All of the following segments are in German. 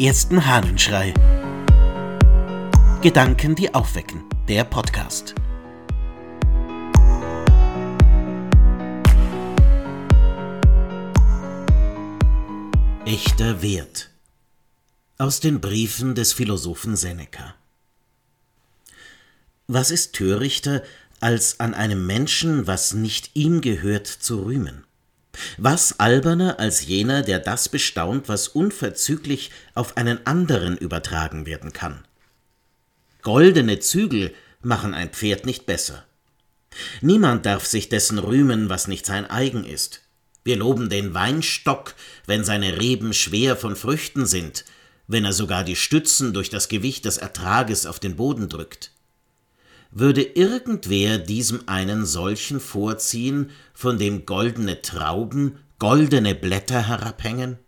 ersten Hahnenschrei. Gedanken, die aufwecken. Der Podcast. Echter Wert. Aus den Briefen des Philosophen Seneca. Was ist törichter, als an einem Menschen, was nicht ihm gehört, zu rühmen? Was alberner als jener, der das bestaunt, was unverzüglich auf einen anderen übertragen werden kann? Goldene Zügel machen ein Pferd nicht besser. Niemand darf sich dessen rühmen, was nicht sein eigen ist. Wir loben den Weinstock, wenn seine Reben schwer von Früchten sind, wenn er sogar die Stützen durch das Gewicht des Ertrages auf den Boden drückt. Würde irgendwer diesem einen solchen vorziehen, von dem goldene Trauben, goldene Blätter herabhängen?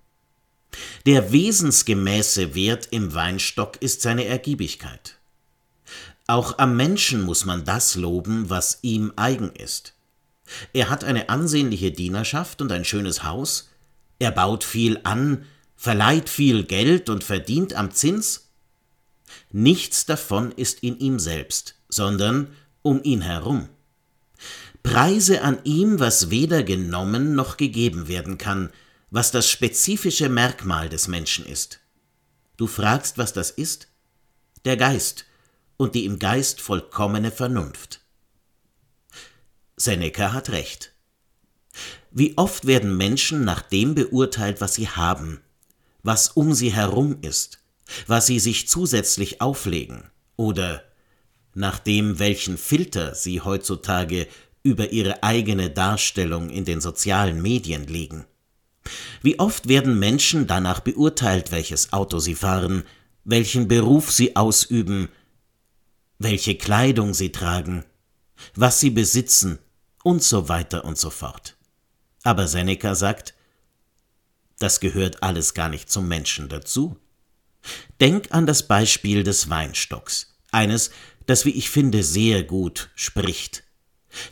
Der wesensgemäße Wert im Weinstock ist seine Ergiebigkeit. Auch am Menschen muss man das loben, was ihm eigen ist. Er hat eine ansehnliche Dienerschaft und ein schönes Haus, er baut viel an, verleiht viel Geld und verdient am Zins. Nichts davon ist in ihm selbst, sondern um ihn herum. Preise an ihm, was weder genommen noch gegeben werden kann, was das spezifische Merkmal des Menschen ist. Du fragst, was das ist? Der Geist und die im Geist vollkommene Vernunft. Seneca hat recht. Wie oft werden Menschen nach dem beurteilt, was sie haben, was um sie herum ist, was sie sich zusätzlich auflegen, oder nach dem, welchen Filter sie heutzutage über ihre eigene Darstellung in den sozialen Medien legen. Wie oft werden Menschen danach beurteilt, welches Auto sie fahren, welchen Beruf sie ausüben, welche Kleidung sie tragen, was sie besitzen und so weiter und so fort. Aber Seneca sagt, das gehört alles gar nicht zum Menschen dazu. Denk an das Beispiel des Weinstocks, eines, das, wie ich finde, sehr gut spricht.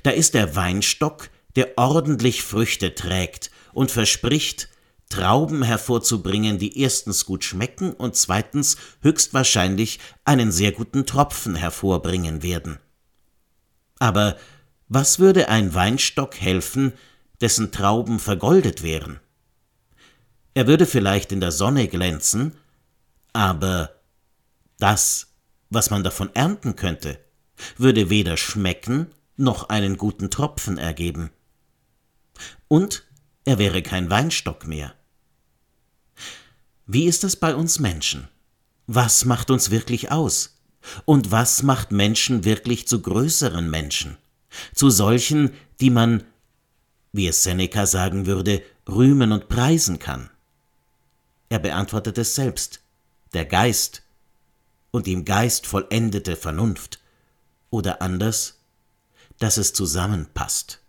Da ist der Weinstock, der ordentlich Früchte trägt und verspricht, Trauben hervorzubringen, die erstens gut schmecken und zweitens höchstwahrscheinlich einen sehr guten Tropfen hervorbringen werden. Aber was würde ein Weinstock helfen, dessen Trauben vergoldet wären? Er würde vielleicht in der Sonne glänzen, aber das was man davon ernten könnte, würde weder schmecken noch einen guten Tropfen ergeben. Und er wäre kein Weinstock mehr. Wie ist es bei uns Menschen? Was macht uns wirklich aus? Und was macht Menschen wirklich zu größeren Menschen? Zu solchen, die man, wie es Seneca sagen würde, rühmen und preisen kann? Er beantwortet es selbst. Der Geist und im Geist vollendete Vernunft, oder anders, dass es zusammenpasst,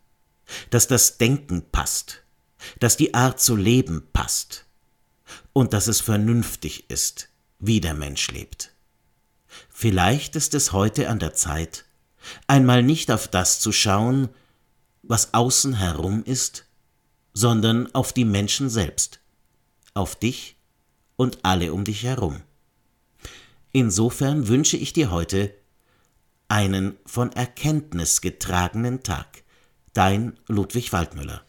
dass das Denken passt, dass die Art zu leben passt und dass es vernünftig ist, wie der Mensch lebt. Vielleicht ist es heute an der Zeit, einmal nicht auf das zu schauen, was außen herum ist, sondern auf die Menschen selbst, auf dich und alle um dich herum. Insofern wünsche ich dir heute einen von Erkenntnis getragenen Tag. Dein Ludwig Waldmüller.